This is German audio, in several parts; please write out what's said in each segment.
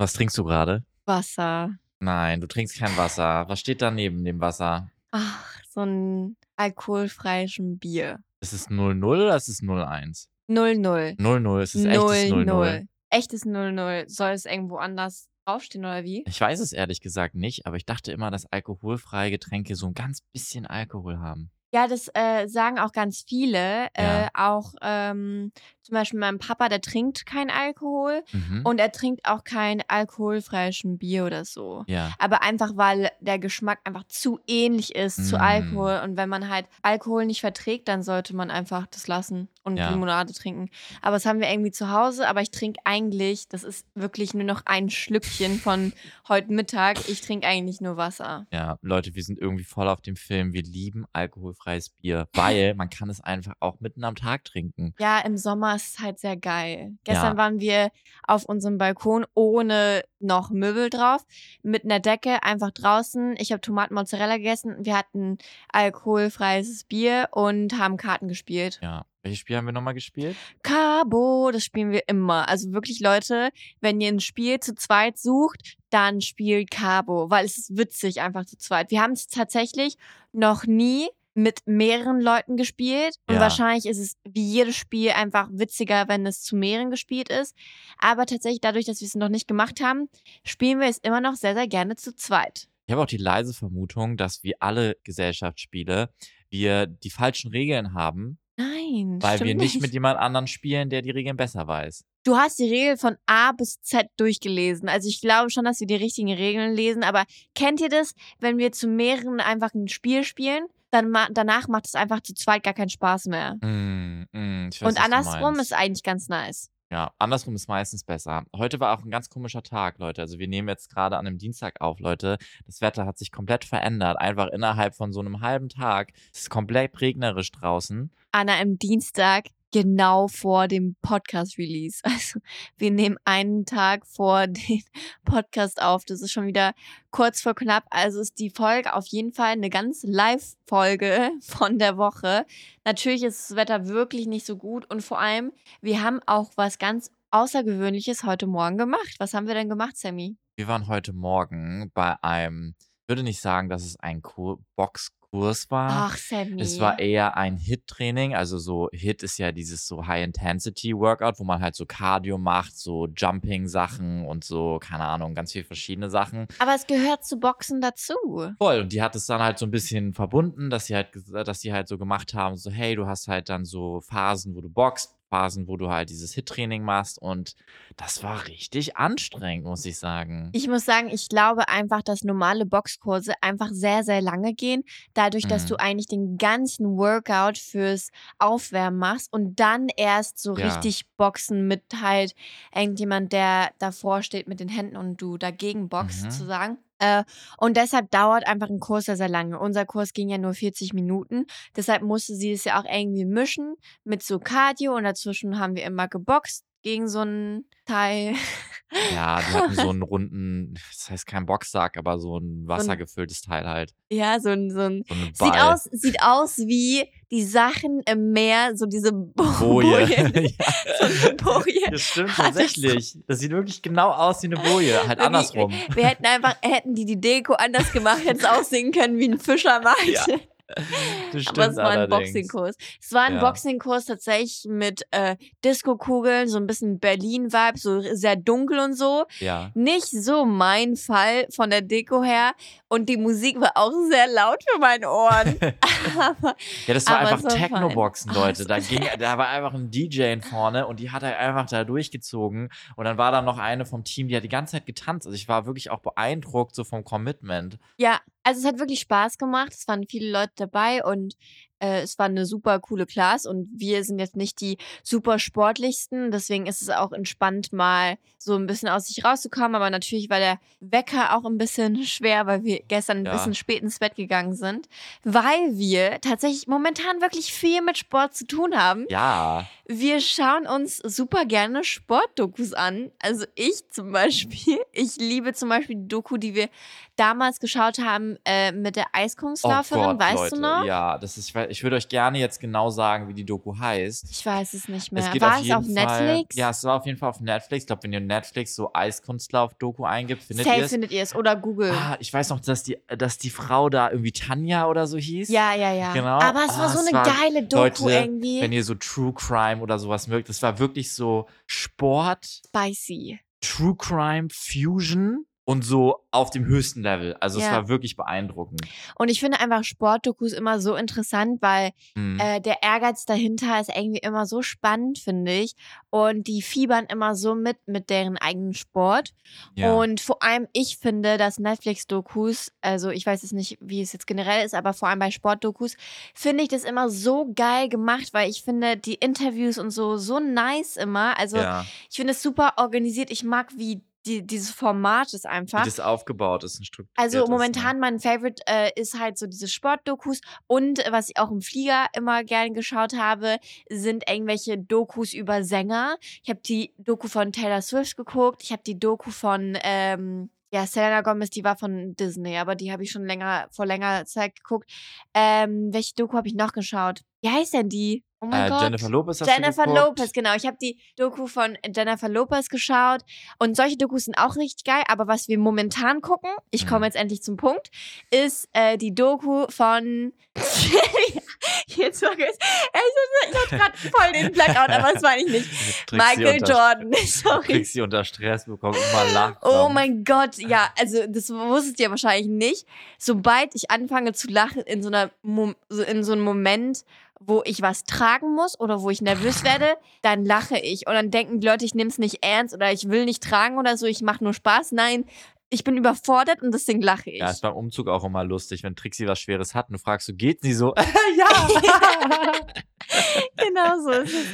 Was trinkst du gerade? Wasser. Nein, du trinkst kein Wasser. Was steht da neben dem Wasser? Ach, so ein alkoholfreies Bier. Ist es 00 oder ist es 01? 00. 00, es ist echtes 00. Echtes 00. Soll es irgendwo anders draufstehen oder wie? Ich weiß es ehrlich gesagt nicht, aber ich dachte immer, dass alkoholfreie Getränke so ein ganz bisschen Alkohol haben. Ja, das äh, sagen auch ganz viele. Ja. Äh, auch ähm, zum Beispiel mein Papa, der trinkt kein Alkohol Mhm. und er trinkt auch kein alkoholfreies Bier oder so. ja. Aber einfach, weil der Geschmack einfach zu ähnlich ist zu Mm. Alkohol. Und wenn man halt Alkohol nicht verträgt, dann sollte man einfach das lassen und Ja. Limonade trinken. Aber das haben wir irgendwie zu Hause. Aber ich trinke eigentlich, das ist wirklich nur noch ein Schlückchen von heute Mittag. Ich trinke eigentlich nur Wasser. Ja, Leute, wir sind irgendwie voll auf dem Film. Wir lieben alkoholfreies Bier, weil man kann es einfach auch mitten am Tag trinken. Ja, im Sommer ist es halt sehr geil. Gestern Ja. waren wir auf unserem Balkon ohne noch Möbel drauf, mit einer Decke einfach draußen. Ich habe Tomatenmozzarella gegessen. Wir hatten alkoholfreies Bier und haben Karten gespielt. Ja. Welches Spiel haben wir nochmal gespielt? Cabo, das spielen wir immer. Also wirklich, Leute, wenn ihr ein Spiel zu zweit sucht, dann spielt Cabo, weil es ist witzig einfach zu zweit. Wir haben es tatsächlich noch nie mit mehreren Leuten gespielt und Ja. wahrscheinlich ist es wie jedes Spiel einfach witziger, wenn es zu mehreren gespielt ist. Aber tatsächlich dadurch, dass wir es noch nicht gemacht haben, spielen wir es immer noch sehr, sehr gerne zu zweit. Ich habe auch die leise Vermutung, dass wie alle Gesellschaftsspiele wir die falschen Regeln haben, Nein, weil wir nicht mit jemand anderem spielen, der die Regeln besser weiß. Du hast die Regeln von A bis Z durchgelesen. Also ich glaube schon, dass wir die richtigen Regeln lesen. Aber kennt ihr das, wenn wir zu mehreren einfach ein Spiel spielen? Dann ma danach macht es einfach zu zweit gar keinen Spaß mehr. Mm, mm, weiß, Und andersrum ist eigentlich ganz nice. Ja, andersrum ist meistens besser. Heute war auch ein ganz komischer Tag, Leute. Also wir nehmen jetzt gerade an einem Dienstag auf, Leute. Das Wetter hat sich komplett verändert. Einfach innerhalb von so einem halben Tag. Es ist komplett regnerisch draußen. Anna im Dienstag genau vor dem Podcast-Release. Also wir nehmen einen Tag vor den Podcast auf. Das ist schon wieder kurz vor knapp. Also ist die Folge auf jeden Fall eine ganz Live-Folge von der Woche. Natürlich ist das Wetter wirklich nicht so gut und vor allem, wir haben auch was ganz Außergewöhnliches heute Morgen gemacht. Was haben wir denn gemacht, Sammy? Wir waren heute Morgen bei einem, würde nicht sagen, dass es ein Kur Boxkurs war. Ach, Sammy. Es war eher ein HIT-Training, also so HIT ist ja dieses so High-Intensity-Workout, wo man halt so Cardio macht, so Jumping-Sachen und so, keine Ahnung, ganz viele verschiedene Sachen. Aber es gehört zu Boxen dazu. Voll. Und die hat es dann halt so ein bisschen verbunden, dass sie halt, dass die halt so gemacht haben, so, hey, du hast halt dann so Phasen, wo du boxt, Phasen, wo du halt dieses HIT-Training machst. Und das war richtig anstrengend, muss ich sagen. Ich muss sagen, ich glaube einfach, dass normale Boxkurse einfach sehr, sehr lange gehen. Dadurch, dass Mhm. du eigentlich den ganzen Workout fürs Aufwärmen machst und dann erst so Ja. richtig boxen mit halt irgendjemand, der davor steht mit den Händen und du dagegen boxst, Mhm. sozusagen. Äh, und deshalb dauert einfach ein Kurs sehr, sehr lange. Unser Kurs ging ja nur 40 Minuten. Deshalb musste sie es ja auch irgendwie mischen mit so Cardio und dazwischen haben wir immer geboxt gegen so einen Teil. Ja, die hatten so einen runden, das heißt kein Boxsack, aber so ein wassergefülltes Teil halt. Ja, so ein, so ein So ein Sieht aus, sieht aus wie die Sachen im Meer, so diese Bo Boje. Bojen. ja. So eine Boje. Das stimmt tatsächlich. Das sieht wirklich genau aus wie eine Boje, halt andersrum. Wir hätten einfach, hätten die die Deko anders gemacht, hätte es aussehen können wie ein Fischermarkt. Ja, Das stimmt Aber es war ein. Boxingkurs. Es war ein Ja. Boxingkurs tatsächlich mit äh, Disco-Kugeln, so ein bisschen Berlin-Vibe, so sehr dunkel und so. Ja. Nicht so mein Fall von der Deko her. Und die Musik war auch sehr laut für meine Ohren. Aber Ja, das war einfach so. Techno-Boxen, Leute. Da, ging, da war einfach ein DJ in vorne und die hat halt einfach da durchgezogen. Und dann war da noch eine vom Team, die hat die ganze Zeit getanzt. Also ich war wirklich auch beeindruckt so vom Commitment. Ja, also es hat wirklich Spaß gemacht. Es waren viele Leute dabei und äh, es war eine super coole Class und wir sind jetzt nicht die super sportlichsten, deswegen ist es auch entspannt mal so ein bisschen aus sich rauszukommen, aber natürlich war der Wecker auch ein bisschen schwer, weil wir gestern ein Ja. bisschen spät ins Bett gegangen sind, weil wir tatsächlich momentan wirklich viel mit Sport zu tun haben. Ja. Wir schauen uns super gerne Sportdokus an. Also ich zum Beispiel. Ich liebe zum Beispiel die Doku, die wir damals geschaut haben äh, mit der Oh Eiskunstläuferin. Gott, weißt Leute. du noch? Ja, das ist, ich weiß, ich würde euch gerne jetzt genau sagen, wie die Doku heißt. Ich weiß es nicht mehr. Es geht War auf es auf Fall, Netflix? Ja, es war auf jeden Fall auf Netflix. Ich glaube, wenn ihr Netflix so Eiskunstlauf-Doku eingibt, findet ihr es. findet ihr es. Oder Google. Ah, ich weiß noch, dass die, dass die Frau da irgendwie Tanja oder so hieß. ja, ja, ja. Genau. Aber es war Ah, so es eine war- geile Doku Leute, irgendwie. Wenn ihr so True Crime oder sowas mögt, das war wirklich so Sport, Spicy. True Crime Fusion und so auf dem höchsten Level. Also es Ja. war wirklich beeindruckend. Und ich finde einfach Sportdokus immer so interessant, weil Mhm. äh, der Ehrgeiz dahinter ist irgendwie immer so spannend, finde ich. Und die fiebern immer so mit mit deren eigenen Sport. ja. Und vor allem, ich finde, dass Netflix-Dokus, also ich weiß jetzt nicht, wie es jetzt generell ist, aber vor allem bei Sportdokus, finde ich das immer so geil gemacht, weil ich finde die Interviews und so so nice immer. Also ja. ich finde es super organisiert. Ich mag, wie die, dieses Format ist Wie einfach. das aufgebaut ist, ein Stück. Also momentan mein Favorite äh, ist halt so diese Sportdokus und äh, was ich auch im Flieger immer gern geschaut habe, sind irgendwelche Dokus über Sänger. Ich habe die Doku von Taylor Swift geguckt, ich habe die Doku von ähm, ja, Selena Gomez, die war von Disney, aber die habe ich schon länger vor längerer Zeit geguckt. Ähm, welche Doku habe ich noch geschaut? Wie heißt denn die? Oh mein Äh, Gott. Jennifer Lopez hast Jennifer du geguckt? Lopez, genau. Ich habe die Doku von Jennifer Lopez geschaut und solche Dokus sind auch richtig geil. Aber was wir momentan gucken, ich komme Mhm. jetzt endlich zum Punkt, ist äh, die Doku von. jetzt war es. Ich hatte gerade voll den Blackout, aber das meine ich nicht. Michael Jordan, sorry. Trixie unter Stress bekommt immer lacht. Oh mein Gott, ja, also das wusstet ihr wahrscheinlich nicht. Sobald ich anfange zu lachen in so einer so in so einem Moment, wo ich was tragen muss oder wo ich nervös werde, dann lache ich und dann denken die Leute, ich nehme es nicht ernst oder ich will nicht tragen oder so, ich mache nur Spaß. Nein, ich bin überfordert und deswegen lache ich. Ja, ist beim Umzug auch immer lustig, wenn Trixie was Schweres hat und du fragst, so geht's nie so? ja! genau so ist es.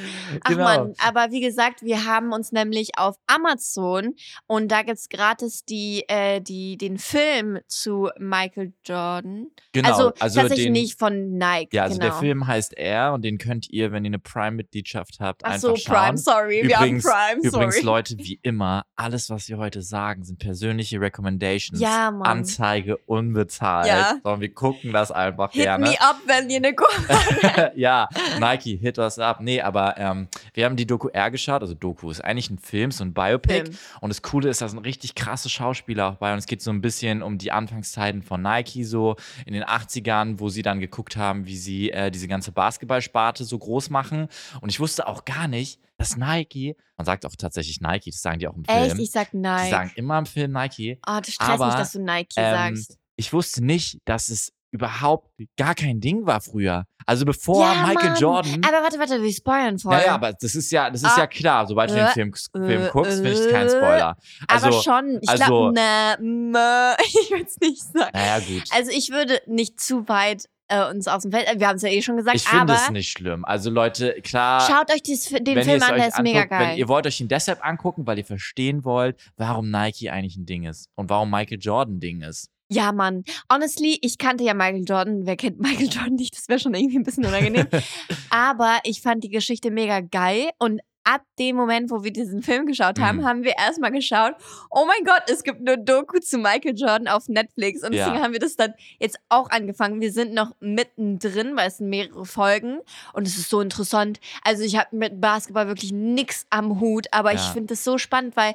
Ach Genau. man, aber wie gesagt, wir haben uns nämlich auf Amazon und da gibt's gratis die, äh, die, den Film zu Michael Jordan. Genau, also, also tatsächlich den- nicht von Nike. Ja, also genau. der Film heißt Er und den könnt ihr, wenn ihr eine Prime-Mitgliedschaft habt, Ach einfach so, schauen. Prime, sorry. wir haben Übrigens, Prime, übrigens, sorry. Leute, wie immer, alles, was wir heute sagen, sind persönliche Recommendations. Ja, Mann. Anzeige unbezahlt. Ja. Sondern wir gucken das einfach Hit gerne. me up, wenn ihr eine Kurve ja, Nike, hit us up. Nee, aber ähm, wir haben die Doku R geschaut. Also Doku ist eigentlich ein Film, so ein Biopic. Film. Und das Coole ist, da sind richtig krasse Schauspieler auch bei. Und es geht so ein bisschen um die Anfangszeiten von Nike, so in den 80ern, wo sie dann geguckt haben, wie sie äh, diese ganze Basketballsparte so groß machen. Und ich wusste auch gar nicht, dass Nike, man sagt auch tatsächlich Nike, das sagen die auch im Film. Echt? Ich sag die Nike. sagen immer im Film Nike. oh, das stresst aber, mich, dass du Nike ähm, sagst. Ich wusste nicht, dass es überhaupt gar kein Ding war früher. Also bevor Ja, Michael Mann. Jordan. Aber warte, warte, wir spoilern voll. Naja, aber das ist ja, das ist Ah. ja klar. Sobald du den Äh, Film, Film äh, guckst, finde ich kein äh. Spoiler. Also, aber schon, ich also- glaube, na, na, ich würde es nicht sagen. naja, gut. Also ich würde nicht zu weit äh, uns aus dem Feld, wir haben es ja eh schon gesagt, Ich finde es nicht schlimm. Also Leute, klar. schaut euch dies, den Film an, der ist mega geil. Wenn ihr wollt euch ihn deshalb angucken, weil ihr verstehen wollt, warum Nike eigentlich ein Ding ist und warum Michael Jordan ein Ding ist. Ja, Mann. Honestly, ich kannte ja Michael Jordan. Wer kennt Michael Jordan nicht? Das wäre schon irgendwie ein bisschen unangenehm. Aber ich fand die Geschichte mega geil und ab dem Moment, wo wir diesen Film geschaut haben, Mhm. haben wir erstmal geschaut, oh mein Gott, es gibt eine Doku zu Michael Jordan auf Netflix. Und Ja. deswegen haben wir das dann jetzt auch angefangen. Wir sind noch mittendrin, weil es sind mehrere Folgen und es ist so interessant. Also ich habe mit Basketball wirklich nix am Hut, aber ich Ja. finde es so spannend, weil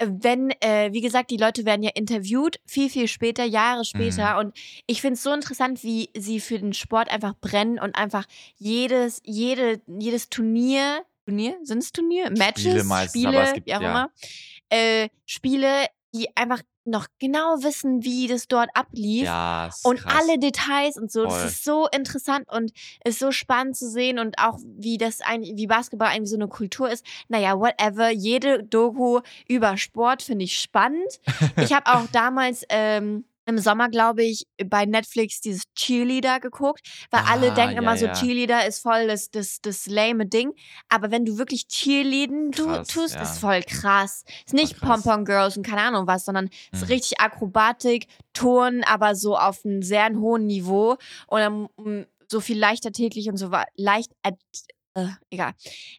äh, wenn, äh, wie gesagt, die Leute werden ja interviewt, viel, viel später, Jahre später. Mhm. Und ich finde es so interessant, wie sie für den Sport einfach brennen und einfach jedes, jede, jedes Turnier, Turnier? Sind es Turnier? Matches, meistens, Spiele, aber es gibt- wie auch ja. immer. Äh, Spiele, die einfach noch genau wissen, wie das dort ablief. Ja, Und krass. alle Details und so. Das Voll. ist so interessant und ist so spannend zu sehen und auch wie das eigentlich, wie Basketball eigentlich so eine Kultur ist. Naja, whatever. Jede Doku über Sport finde ich spannend. Ich habe auch damals ähm, im Sommer, glaube ich, bei Netflix dieses Cheerleader geguckt, weil alle Ah, denken ja, immer so, ja. Cheerleader ist voll das, das, das lame Ding. Aber wenn du wirklich Cheerleaden du Krass, tust, ja. ist voll krass. Ist nicht Voll krass. Pom-Pom Girls und keine Ahnung was, sondern ist Mhm. richtig Akrobatik, Turnen, aber so auf einem sehr hohen Niveau und dann mm, so viel leichtathletik und so leicht äh, egal.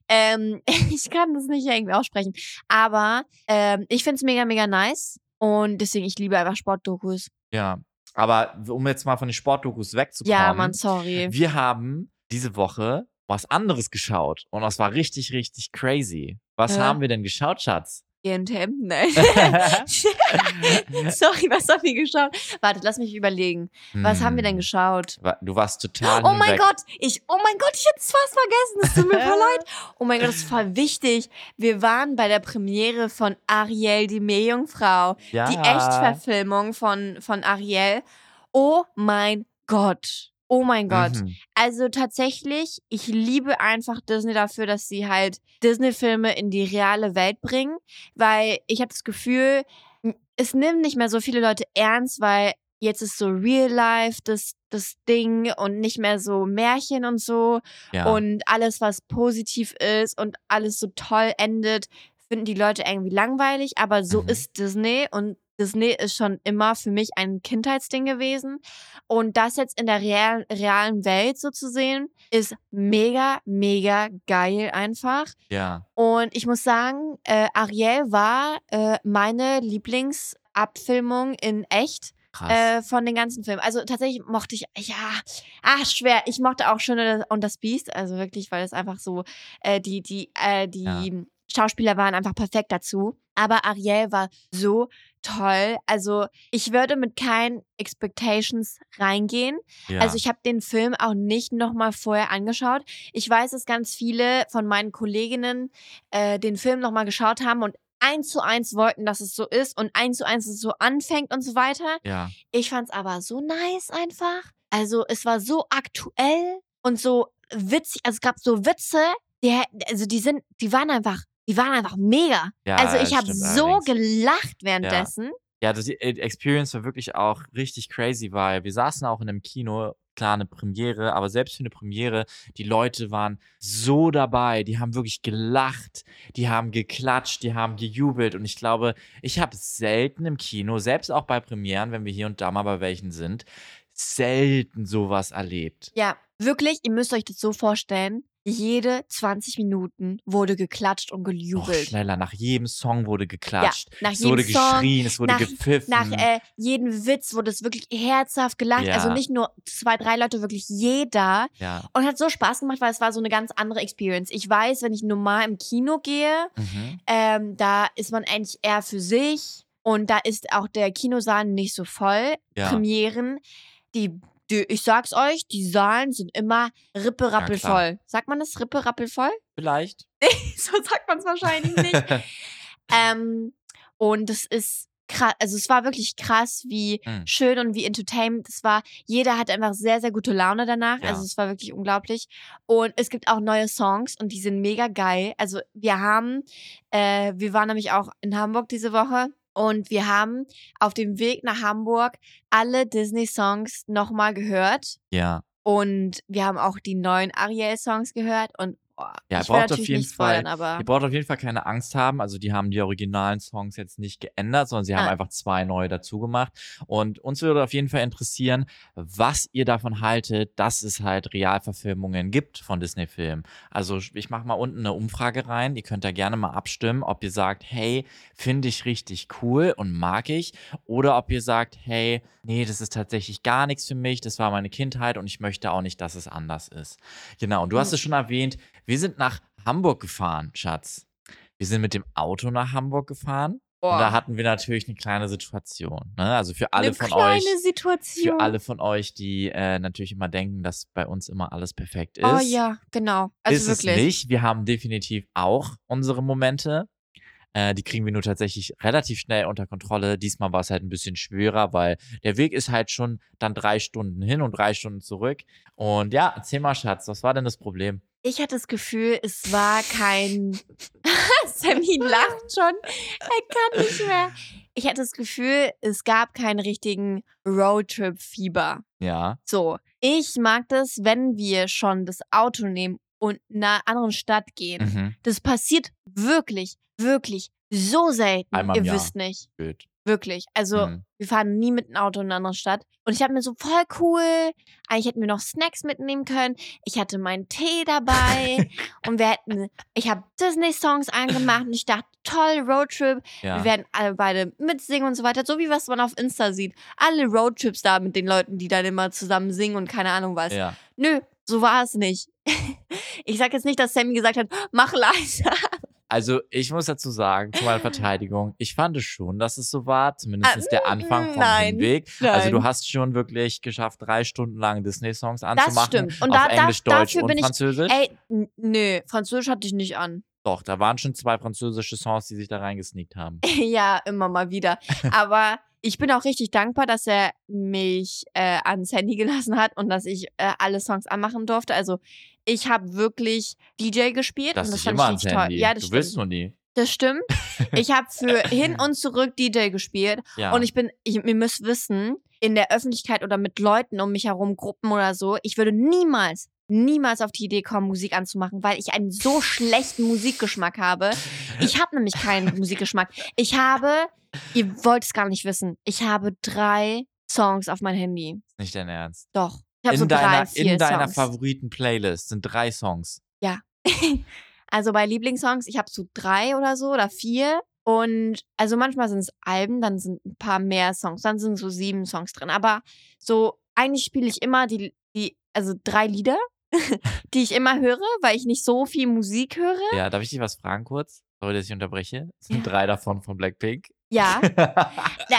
Ähm, ich kann das nicht irgendwie aussprechen. Aber ähm, ich finde es mega, mega nice. Und deswegen, ich liebe einfach Sportdokus. Ja. Aber um jetzt mal von den Sportdokus wegzukommen. Ja, Mann, sorry. Wir haben diese Woche was anderes geschaut. Und das war richtig, richtig crazy. Was Ja. haben wir denn geschaut, Schatz? GNTM? Nein. sorry, was haben wir geschaut? Warte, lass mich überlegen. Was haben wir denn Hm. geschaut? Du warst total Oh mein hinweg. Gott, ich, oh mein Gott, ich hätte es fast vergessen. Es tut mir voll leid. Oh mein Gott, das ist voll wichtig. Wir waren bei der Premiere von Ariel, die Meerjungfrau. Ja. Die Echtverfilmung von, von Ariel. Oh mein Gott. Oh mein Gott. Mhm. Also tatsächlich, ich liebe einfach Disney dafür, dass sie halt Disney-Filme in die reale Welt bringen, weil ich habe das Gefühl, es nimmt nicht mehr so viele Leute ernst, weil jetzt ist so Real Life das, das Ding und nicht mehr so Märchen und so Ja. und alles, was positiv ist und alles so toll endet, finden die Leute irgendwie langweilig, aber so Mhm. ist Disney und Disney ist schon immer für mich ein Kindheitsding gewesen. Und das jetzt in der real, realen Welt so zu sehen, ist mega, mega geil einfach. ja. Und ich muss sagen, äh, Ariel war äh, meine Lieblingsabfilmung in echt äh, von den ganzen Filmen. Also tatsächlich mochte ich, ja, ah, schwer. Ich mochte auch Schöne und das Biest, also wirklich, weil es einfach so, äh, die, die, äh, die Ja. Schauspieler waren einfach perfekt dazu. Aber Ariel war so toll. Also ich würde mit keinen Expectations reingehen. ja. Also ich habe den Film auch nicht nochmal vorher angeschaut. Ich weiß, dass ganz viele von meinen Kolleginnen äh, den Film nochmal geschaut haben und eins zu eins wollten, dass es so ist und eins zu eins es so anfängt und so weiter. ja. Ich fand's aber so nice einfach. Also es war so aktuell und so witzig. Also es gab so Witze, die, also die sind, die waren einfach, die waren einfach mega. Ja, also ich habe so allerdings. gelacht währenddessen. Ja, das äh, Experience war wirklich auch richtig crazy, weil wir saßen auch in einem Kino, klar eine Premiere, aber selbst für eine Premiere, die Leute waren so dabei, die haben wirklich gelacht, die haben geklatscht, die haben gejubelt und ich glaube, ich habe selten im Kino, selbst auch bei Premieren, wenn wir hier und da mal bei welchen sind, selten sowas erlebt. Ja, wirklich, ihr müsst euch das so vorstellen. Jede 20 Minuten wurde geklatscht und Noch gejubelt. schneller, nach jedem Song wurde geklatscht. nach es wurde jedem Song, geschrien, es wurde nach- gepfiffen. Nach äh, jedem Witz wurde es wirklich herzhaft gelacht. Ja. Also nicht nur zwei, drei Leute, wirklich jeder. ja. Und hat so Spaß gemacht, weil es war so eine ganz andere Experience. Ich weiß, wenn ich normal im Kino gehe, Mhm. ähm, da ist man eigentlich eher für sich und da ist auch der Kinosaal nicht so voll. Ja. Premieren, die, die, ich sag's euch, die Saalen sind immer ripperappelvoll. Sagt man das ripperappelvoll? Vielleicht. so sagt man es wahrscheinlich nicht. ähm, und es ist krass, also es war wirklich krass, wie Mhm. schön und wie entertainment es war. Jeder hatte einfach sehr, sehr gute Laune danach. Ja. Also es war wirklich unglaublich. Und es gibt auch neue Songs und die sind mega geil. Also wir haben, äh, wir waren nämlich auch in Hamburg diese Woche. Und wir haben auf dem Weg nach Hamburg alle Disney-Songs nochmal gehört. ja. Und wir haben auch die neuen Ariel-Songs gehört. Und Ja, will braucht auf jeden spoilern, Fall- aber Ihr braucht auf jeden Fall keine Angst haben. Also die haben die originalen Songs jetzt nicht geändert, sondern sie haben Ah. einfach zwei neue dazu gemacht. Und uns würde auf jeden Fall interessieren, was ihr davon haltet, dass es halt Realverfilmungen gibt von Disney-Filmen. Also ich mache mal unten eine Umfrage rein. Ihr könnt da gerne mal abstimmen, ob ihr sagt, hey, finde ich richtig cool und mag ich. Oder ob ihr sagt, hey, nee, das ist tatsächlich gar nichts für mich. Das war meine Kindheit und ich möchte auch nicht, dass es anders ist. Genau, und du hast es schon erwähnt, wir sind nach Hamburg gefahren, Schatz. Wir sind mit dem Auto nach Hamburg gefahren. Und da hatten wir natürlich eine kleine Situation. Ne? Also für alle eine von kleine euch, Situation. für alle von euch, die äh, natürlich immer denken, dass bei uns immer alles perfekt ist. Oh ja, genau. Also ist wirklich. es nicht. Wir haben definitiv auch unsere Momente. Äh, die kriegen wir nur tatsächlich relativ schnell unter Kontrolle. Diesmal war es halt ein bisschen schwerer, weil der Weg ist halt schon dann drei Stunden hin und drei Stunden zurück. Und ja, erzähl mal, Schatz, was war denn das Problem? Ich hatte das Gefühl, es war kein. Sammy lacht schon. Er kann nicht mehr. Ich hatte das Gefühl, es gab keinen richtigen Roadtrip-Fieber. Ja, So, ich mag das, wenn wir schon das Auto nehmen und in einer anderen Stadt gehen. mhm. Das passiert wirklich, wirklich so selten. Einmal im Ihr Jahr. wisst nicht. Gut. Wirklich. Also, Mhm. wir fahren nie mit dem Auto in eine andere Stadt. Und ich habe mir so voll cool, eigentlich hätten wir noch Snacks mitnehmen können. Ich hatte meinen Tee dabei und wir hätten, ich habe Disney-Songs angemacht und ich dachte, toll, Roadtrip. Ja. Wir werden alle beide mitsingen und so weiter. So wie was man auf Insta sieht. Alle Roadtrips da mit den Leuten, die dann immer zusammen singen und keine Ahnung was. ja. Nö, so war es nicht. Ich sag jetzt nicht, dass Sammy gesagt hat, mach leiser. Also, ich muss dazu sagen, zu meiner Verteidigung, ich fand es schon, dass es so war, zumindest der Anfang vom Ah, nein, Hinweg. Also, nein. du hast schon wirklich geschafft, drei Stunden lang Disney-Songs Das anzumachen. stimmt. Und auf da, da, Englisch, Deutsch dafür und bin ich. Französisch. Ey, nö, Französisch hatte ich nicht an. Doch, da waren schon zwei französische Songs, die sich da reingesneakt haben. ja, immer mal wieder. Aber ich bin auch richtig dankbar, dass er mich äh, ans Handy gelassen hat und dass ich äh, alle Songs anmachen durfte. Also ich habe wirklich DJ gespielt Das und das fand ich richtig toll. Ja, das du stimmt. willst nur nie. Das stimmt. Ich habe für hin und zurück DJ gespielt Ja. und ich bin, ich, ihr müsst wissen, in der Öffentlichkeit oder mit Leuten um mich herum, Gruppen oder so, ich würde niemals, niemals auf die Idee kommen, Musik anzumachen, weil ich einen so schlechten Musikgeschmack habe. Ich habe nämlich keinen Musikgeschmack. Ich habe, ihr wollt es gar nicht wissen, ich habe drei Songs auf mein Handy. Nicht dein Ernst. Doch. Ich habe In, so drei, deiner, vier in deiner. Favoriten-Playlist sind drei Songs. Also bei Lieblingssongs, ich habe so drei oder so oder vier. Und also manchmal sind es Alben, dann sind ein paar mehr Songs, dann sind so sieben Songs drin. Aber so eigentlich spiele ich immer die, die, also drei Lieder, die ich immer höre, weil ich nicht so viel Musik höre. Ja, darf ich dich was fragen kurz? Sorry, dass ich unterbreche. Es sind drei davon von Blackpink. Ja.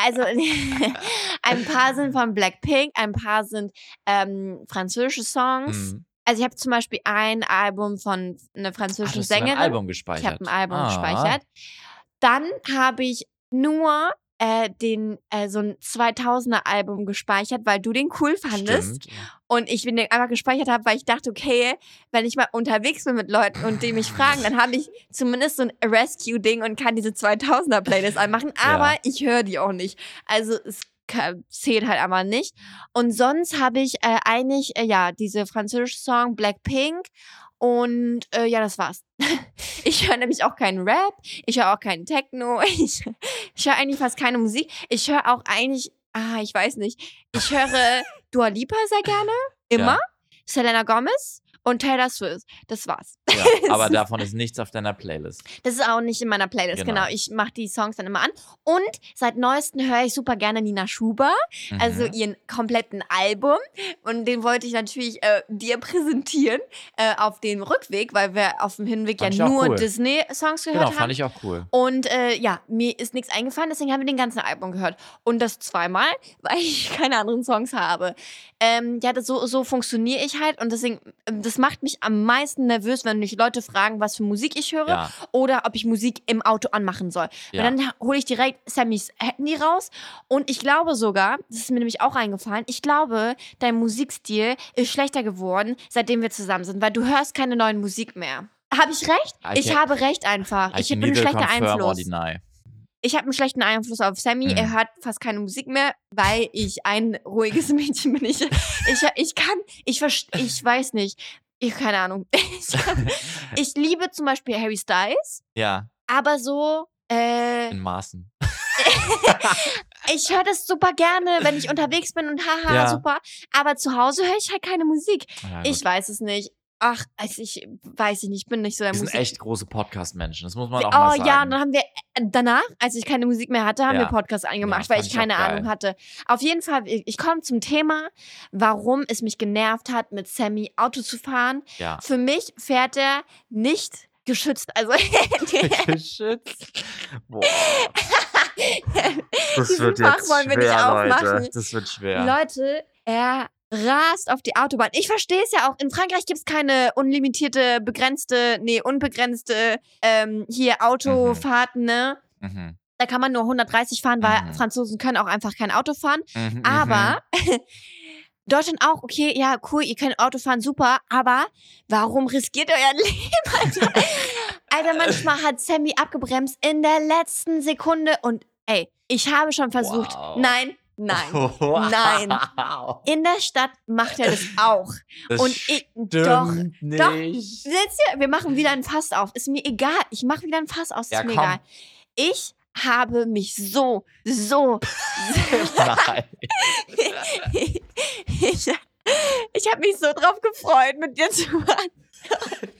Also ein paar sind von Blackpink, ein paar sind ähm, französische Songs. Mhm. Also ich habe zum Beispiel ein Album von einer Ach, französischen hast du dein Sängerin. Album Ich gespeichert. habe ein Album Ah. gespeichert. Dann habe ich nur äh, den äh, so ein 2000er Album gespeichert, weil du den cool fandest Stimmt. und ich den einfach gespeichert habe, weil ich dachte, okay, wenn ich mal unterwegs bin mit Leuten und die mich fragen, dann habe ich zumindest so ein Rescue-Ding und kann diese 2000er Playlist anmachen, aber Ja. ich höre die auch nicht. Also es zählt halt aber nicht. Und sonst habe ich äh, eigentlich, äh, ja, diese französische Song Blackpink und äh, ja, das war's. Ich höre nämlich auch keinen Rap, ich höre auch keinen Techno, ich, ich höre eigentlich fast keine Musik. Ich höre auch eigentlich, ah, ich weiß nicht, ich höre Dua Lipa sehr gerne, immer, Ja. Selena Gomez und Taylor Swift. Das war's. Ja, aber davon ist nichts auf deiner Playlist. Das ist auch nicht in meiner Playlist, genau. Genau. Ich mache die Songs dann immer an. Und seit neuestem höre ich super gerne Nina Schuber, also Mhm. ihren kompletten Album. Und den wollte ich natürlich äh, dir präsentieren äh, auf dem Rückweg, weil wir auf dem Hinweg Fand ja nur cool. Disney-Songs gehört Genau, haben. fand ich auch cool. Und äh, ja, mir ist nichts eingefallen, deswegen haben wir den ganzen Album gehört. Und das zweimal, weil ich keine anderen Songs habe. Ähm, ja, das, so, so funktioniere ich halt und deswegen, ähm, das macht mich am meisten nervös, wenn mich Leute fragen, was für Musik ich höre Ja, oder ob ich Musik im Auto anmachen soll. ja. Weil dann hole ich direkt Sammys Handy raus und ich glaube sogar, das ist mir nämlich auch eingefallen, ich glaube, dein Musikstil ist schlechter geworden, seitdem wir zusammen sind, weil du hörst keine neuen Musik mehr. Habe ich recht? I Ich can- habe recht einfach. I Ich bin ein schlechter Einfluss. Ich habe einen schlechten Einfluss auf Sammy. Mhm. Er hört fast keine Musik mehr, weil ich ein ruhiges Mädchen bin. Ich, ich, ich kann, ich, ich weiß nicht. Ich keine Ahnung. Ich, ich liebe zum Beispiel Harry Styles, Ja, aber so, äh, in Maßen. ich höre das super gerne, wenn ich unterwegs bin und haha, Ja. super. Aber zu Hause höre ich halt keine Musik. Ja, ich weiß es nicht. Ach, also ich weiß ich nicht, ich bin nicht so der Wir sind echt große Podcast-Menschen, das muss man auch oh mal sagen. ja, und dann haben wir äh, danach, als ich keine Musik mehr hatte, haben Ja. wir Podcast angemacht, Ja, weil ich auch keine geil. Ahnung hatte. Auf jeden Fall, ich, ich komme zum Thema, warum es mich genervt hat, mit Sammy Auto zu fahren. ja. Für mich fährt er nicht geschützt. Also Geschützt. Boah, Diesen Fach wollen wir nicht aufmachen. Leute. Das wird schwer. Leute, er rast auf die Autobahn. Ich verstehe es ja auch. In Frankreich gibt es keine unlimitierte, begrenzte, nee, unbegrenzte ähm, hier Autofahrten, ne? Mhm. Da kann man nur 130 fahren, weil Mhm. Franzosen können auch einfach kein Auto fahren. Mhm, Aber Deutschland auch, okay, ja, cool, ihr könnt Auto fahren, super, aber warum riskiert ihr euer Leben, Alter? Alter, manchmal hat Sammy abgebremst in der letzten Sekunde und ey, ich habe schon versucht. Wow. Nein, nein. Wow. Nein. In der Stadt macht er das auch. Das und ich, doch, doch. nicht. Jetzt hier, wir machen wieder ein Fass auf. Ist mir egal. Ich mache wieder ein Fass auf. Ist Ja, mir komm. egal. Ich habe mich so, so, Nein. ich, ich habe mich so drauf gefreut, mit dir zu fahren.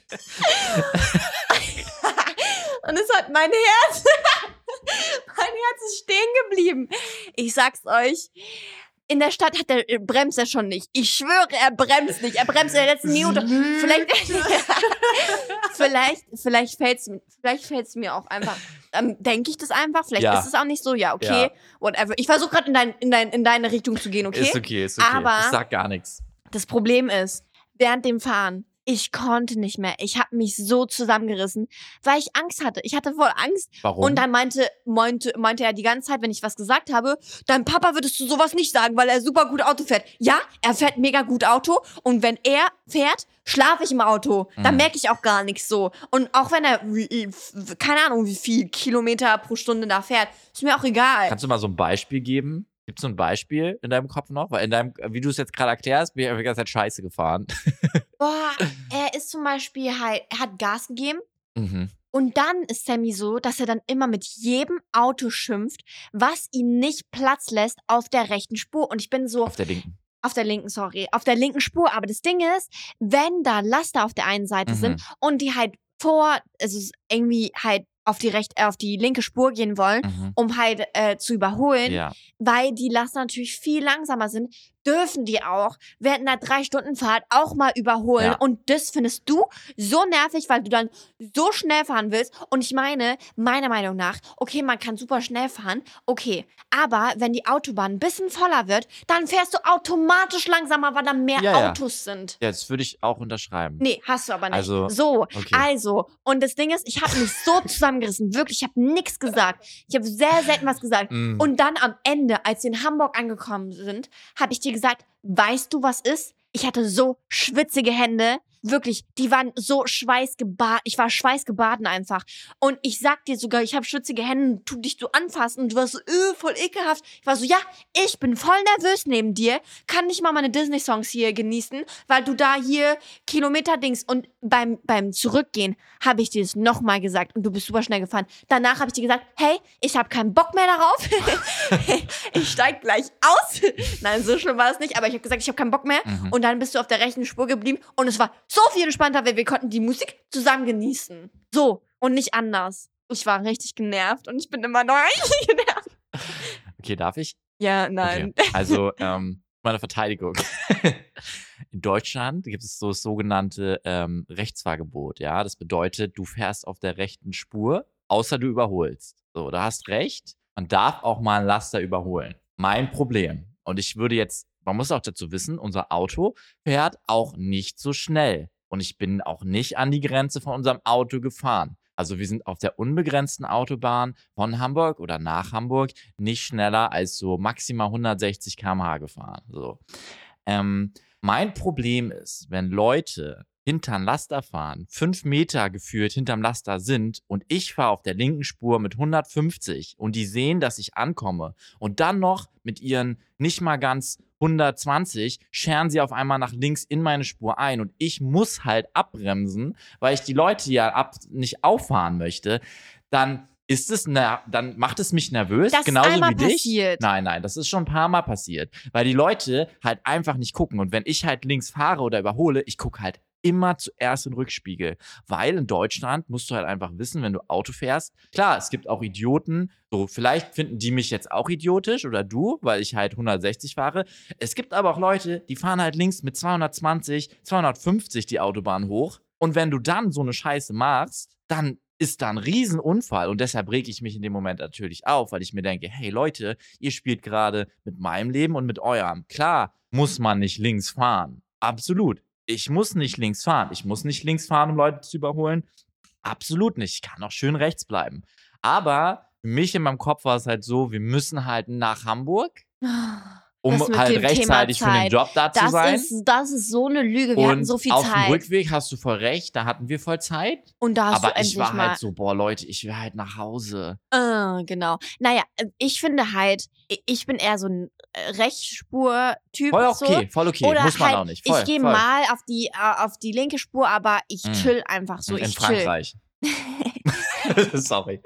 Und es hat mein Herz, mein Herz ist stehen geblieben. Ich sag's euch. In der Stadt hat er, bremst er schon nicht. Ich schwöre, er bremst nicht. Er bremst in der letzten Minute. Vielleicht, vielleicht, vielleicht fällt's, vielleicht fällt's mir auch einfach. Ähm, Denke ich das einfach? Vielleicht Ja. ist es auch nicht so. Ja, okay. Ja. Whatever. Ich versuche gerade in, dein, in, dein, in deine Richtung zu gehen, okay? Ist okay, ist okay. Aber- ich sag gar nichts. Das Problem ist, während dem Fahren, ich konnte nicht mehr. Ich habe mich so zusammengerissen, weil ich Angst hatte. Ich hatte voll Angst. Warum? Und dann meinte, meinte, meinte er die ganze Zeit, wenn ich was gesagt habe, dein Papa würdest du sowas nicht sagen, weil er super gut Auto fährt. Ja, er fährt mega gut Auto. Und wenn er fährt, schlafe ich im Auto. Dann Mhm. merke ich auch gar nichts so. Und auch wenn er, wie- keine Ahnung, wie viel Kilometer pro Stunde da fährt, ist mir auch egal. Kannst du mal so ein Beispiel geben? Gibt es so ein Beispiel in deinem Kopf noch? Weil in deinem, wie du es jetzt gerade erklärst, bin ich die ganze Zeit scheiße gefahren. Boah, er ist zum Beispiel halt, er hat Gas gegeben. Mhm. Und dann ist Sammy so, dass er dann immer mit jedem Auto schimpft, was ihn nicht Platz lässt auf der rechten Spur. Und ich bin so Auf der linken. auf der linken, sorry, auf der linken Spur. Aber das Ding ist, wenn da Laster auf der einen Seite Mhm. sind und die halt vor, also irgendwie halt auf die rechte, äh, auf die linke Spur gehen wollen, Mhm. um halt äh, zu überholen, Ja. weil die Laster natürlich viel langsamer sind, dürfen die auch während einer drei Stunden Fahrt auch mal überholen. Ja. Und das findest du so nervig, weil du dann so schnell fahren willst. Und ich meine, meiner Meinung nach, okay, man kann super schnell fahren, okay. Aber wenn die Autobahn ein bisschen voller wird, dann fährst du automatisch langsamer, weil da mehr Ja, ja. Autos sind. ja, das würde ich auch unterschreiben. Nee, hast du aber nicht. Also, so, okay. also. Und das Ding ist, ich habe mich so zusammengerissen. Wirklich, ich habe nichts gesagt. Ich habe sehr selten was gesagt. Mm. Und dann am Ende, als wir in Hamburg angekommen sind, habe ich dir gesagt, weißt du, was ist? Ich hatte so schwitzige Hände. Wirklich, die waren so schweißgebadet. Ich war schweißgebaden einfach. Und ich sag dir sogar, ich habe schwitzige Hände, tu dich so anfassen und du warst so, öh, voll ekelhaft. Ich war so, ja, ich bin voll nervös neben dir, kann nicht mal meine Disney-Songs hier genießen, weil du da hier Kilometer-Dings und beim, beim Zurückgehen habe ich dir das nochmal gesagt und du bist super schnell gefahren. Danach habe ich dir gesagt, hey, ich habe keinen Bock mehr darauf. ich steig gleich aus. Nein, so schlimm war es nicht, aber ich habe gesagt, ich habe keinen Bock mehr. Mhm. Und dann bist du auf der rechten Spur geblieben und es war so viel entspannter, weil wir konnten die Musik zusammen genießen. So und nicht anders. Ich war richtig genervt und ich bin immer noch richtig genervt. Okay, darf ich? Ja, nein. Okay. Also, ähm, meine Verteidigung. In Deutschland gibt es so das sogenannte ähm, Rechtsfahrgebot. Ja, das bedeutet, du fährst auf der rechten Spur, außer du überholst. So, da hast recht. Man darf auch mal einen Laster überholen. Mein Problem. Und ich würde jetzt, man muss auch dazu wissen, unser Auto fährt auch nicht so schnell. Und ich bin auch nicht an die Grenze von unserem Auto gefahren. Also wir sind auf der unbegrenzten Autobahn von Hamburg oder nach Hamburg nicht schneller als so maximal 160 km/h gefahren. So. Ähm, mein Problem ist, wenn Leute hinterm Laster fahren, fünf Meter geführt hinterm Laster sind und ich fahre auf der linken Spur mit 150 und die sehen, dass ich ankomme und dann noch mit ihren nicht mal ganz 120 scheren sie auf einmal nach links in meine Spur ein und ich muss halt abbremsen, weil ich die Leute ja ab nicht auffahren möchte, dann ist es dann macht es mich nervös, Das ist genauso einmal wie dich. passiert. Nein, nein, das ist schon ein paar Mal passiert, weil die Leute halt einfach nicht gucken und wenn ich halt links fahre oder überhole, ich gucke halt immer zuerst den Rückspiegel, weil in Deutschland musst du halt einfach wissen, wenn du Auto fährst, klar, es gibt auch Idioten, so vielleicht finden die mich jetzt auch idiotisch oder du, weil ich halt 160 fahre. Es gibt aber auch Leute, die fahren halt links mit 220, 250 die Autobahn hoch und wenn du dann so eine Scheiße machst, dann ist da ein Riesenunfall und deshalb reg ich mich in dem Moment natürlich auf, weil ich mir denke, hey Leute, ihr spielt gerade mit meinem Leben und mit eurem. Klar, muss man nicht links fahren. Absolut. Ich muss nicht links fahren. Ich muss nicht links fahren, um Leute zu überholen. Absolut nicht. Ich kann auch schön rechts bleiben. Aber für mich in meinem Kopf war es halt so, wir müssen halt nach Hamburg, um halt dem rechtzeitig für den. Job da zu Das sein. ist, das ist so eine Lüge. Wir hatten und so viel auf dem Zeit. Rückweg hast du voll recht, da hatten wir voll Zeit. Und da hast aber du endlich ich war mal. halt so, boah Leute, ich will halt nach Hause. Äh, genau. Naja, äh, ich finde halt, ich bin eher so ein äh, Rechtsspur-Typ. Voll so. okay, voll okay. Oder Muss man halt, auch nicht. Voll, ich gehe mal auf die, äh, auf die linke Spur, aber ich Mm. chill einfach so. in ich Frankreich. Sorry.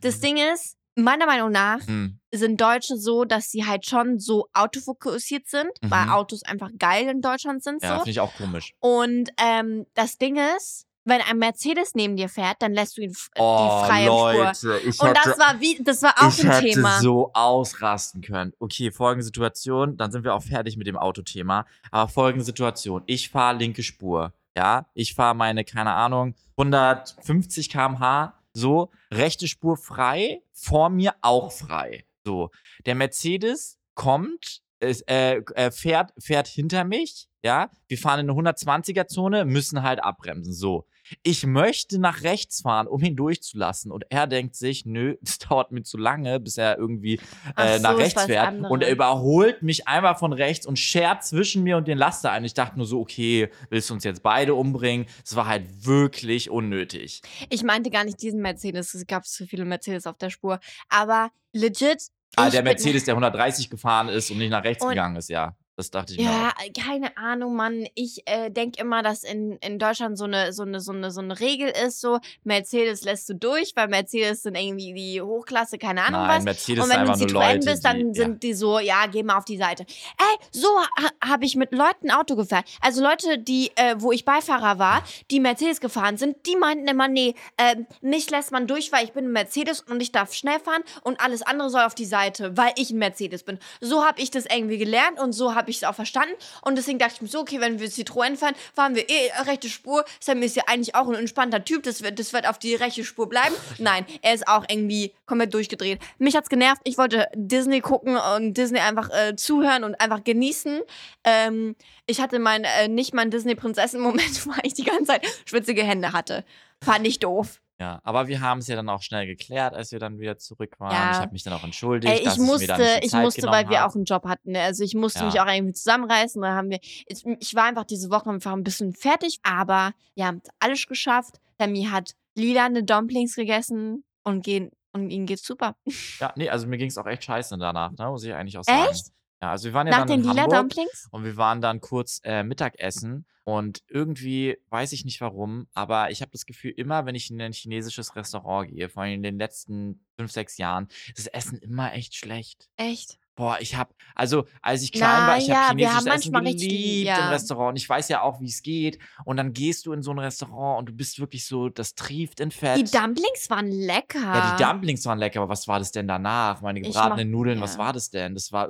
Das Ding ist, meiner Meinung nach Hm. sind Deutsche so, dass sie halt schon so autofokussiert sind, weil Mhm. Autos einfach geil in Deutschland sind Ja, so. finde ich auch komisch. Und ähm, das Ding ist, wenn ein Mercedes neben dir fährt, dann lässt du ihn Oh, die freie Spur. Leute, ich Und hätte, das war wie, das war auch ich ein hätte Thema. so ausrasten können. Okay, folgende Situation, dann sind wir auch fertig mit dem Autothema. Aber folgende Situation, ich fahre linke Spur, ja, ich fahre meine, keine Ahnung, 150 km/h, so, rechte Spur frei, vor mir auch frei. So, der Mercedes kommt, äh, äh, fährt, fährt hinter mich, ja, wir fahren in eine 120er-Zone, müssen halt abbremsen, so. Ich möchte nach rechts fahren, um ihn durchzulassen. Und er denkt sich, nö, das dauert mir zu lange, bis er irgendwie äh, so, nach rechts fährt. anderes. Und er überholt mich einmal von rechts und schert zwischen mir und den Laster ein. Ich dachte nur so, okay, willst du uns jetzt beide umbringen? Es war halt wirklich unnötig. Ich meinte gar nicht diesen Mercedes, es gab zu viele Mercedes auf der Spur. Aber legit. Ah, der Mercedes, der 130 gefahren ist und nicht nach rechts gegangen ist, ja. Das dachte ich mir Ja, auch. keine Ahnung, Mann. Ich äh, denke immer, dass in, in Deutschland so eine, so, eine, so, eine, so eine Regel ist, so Mercedes lässt du durch, weil Mercedes sind irgendwie die Hochklasse, keine Ahnung Nein, was. Mercedes Und wenn du Citroën bist, dann die, sind die so, ja, geh mal auf die Seite. Ey, so ha habe ich mit Leuten Auto gefahren. Also Leute, die, äh, wo ich Beifahrer war, die Mercedes gefahren sind, die meinten immer, nee, äh, mich lässt man durch, weil ich bin ein Mercedes und ich darf schnell fahren und alles andere soll auf die Seite, weil ich ein Mercedes bin. So habe ich das irgendwie gelernt und so habe ich es auch verstanden. Und deswegen dachte ich mir so, okay, wenn wir Citroën fahren, fahren wir eh rechte Spur. Sam ist ja eigentlich auch ein entspannter Typ, das wird, das wird auf die rechte Spur bleiben. Nein, er ist auch irgendwie komplett durchgedreht. Mich hat's genervt. Ich wollte Disney gucken und Disney einfach äh, zuhören und einfach genießen. Ähm, ich hatte mein, äh, nicht meinen Disney-Prinzessin-Moment, weil ich die ganze Zeit schwitzige Hände hatte. Fand ich doof. Ja, aber wir haben es ja dann auch schnell geklärt, als wir dann wieder zurück waren. Ja. Ich habe mich dann auch entschuldigt, Ey, dass ich musste, ich mir da nicht die ich Zeit musste, weil wir hab. auch einen Job hatten. ne? Also ich musste Ja. mich auch irgendwie zusammenreißen. Da haben wir, ich, war einfach diese Woche einfach ein bisschen fertig, aber wir haben alles geschafft. Tammy hat lilane Dumplings gegessen und gehen und ihnen geht's super. Ja, nee, also mir ging es auch echt scheiße danach, ne, muss ich eigentlich auch sagen. Echt? Ja, also wir waren ja Nach dann den in lila Hamburg Dumplings? und wir waren dann kurz äh, Mittagessen und irgendwie weiß ich nicht warum, aber ich habe das Gefühl, immer wenn ich in ein chinesisches Restaurant gehe, vor allem in den letzten fünf, sechs Jahren, ist das Essen immer echt schlecht. Echt? Boah, ich habe, also als ich klein Na war, ich ja, habe chinesisches Essen geliebt ja. im Restaurant. Und ich weiß ja auch, wie es geht. Und dann gehst du in so ein Restaurant und du bist wirklich so, das trieft in Fett. Die Dumplings waren lecker. Ja, die Dumplings waren lecker, aber was war das denn danach? Meine gebratenen mach- Nudeln, ja. was war das denn? Das war,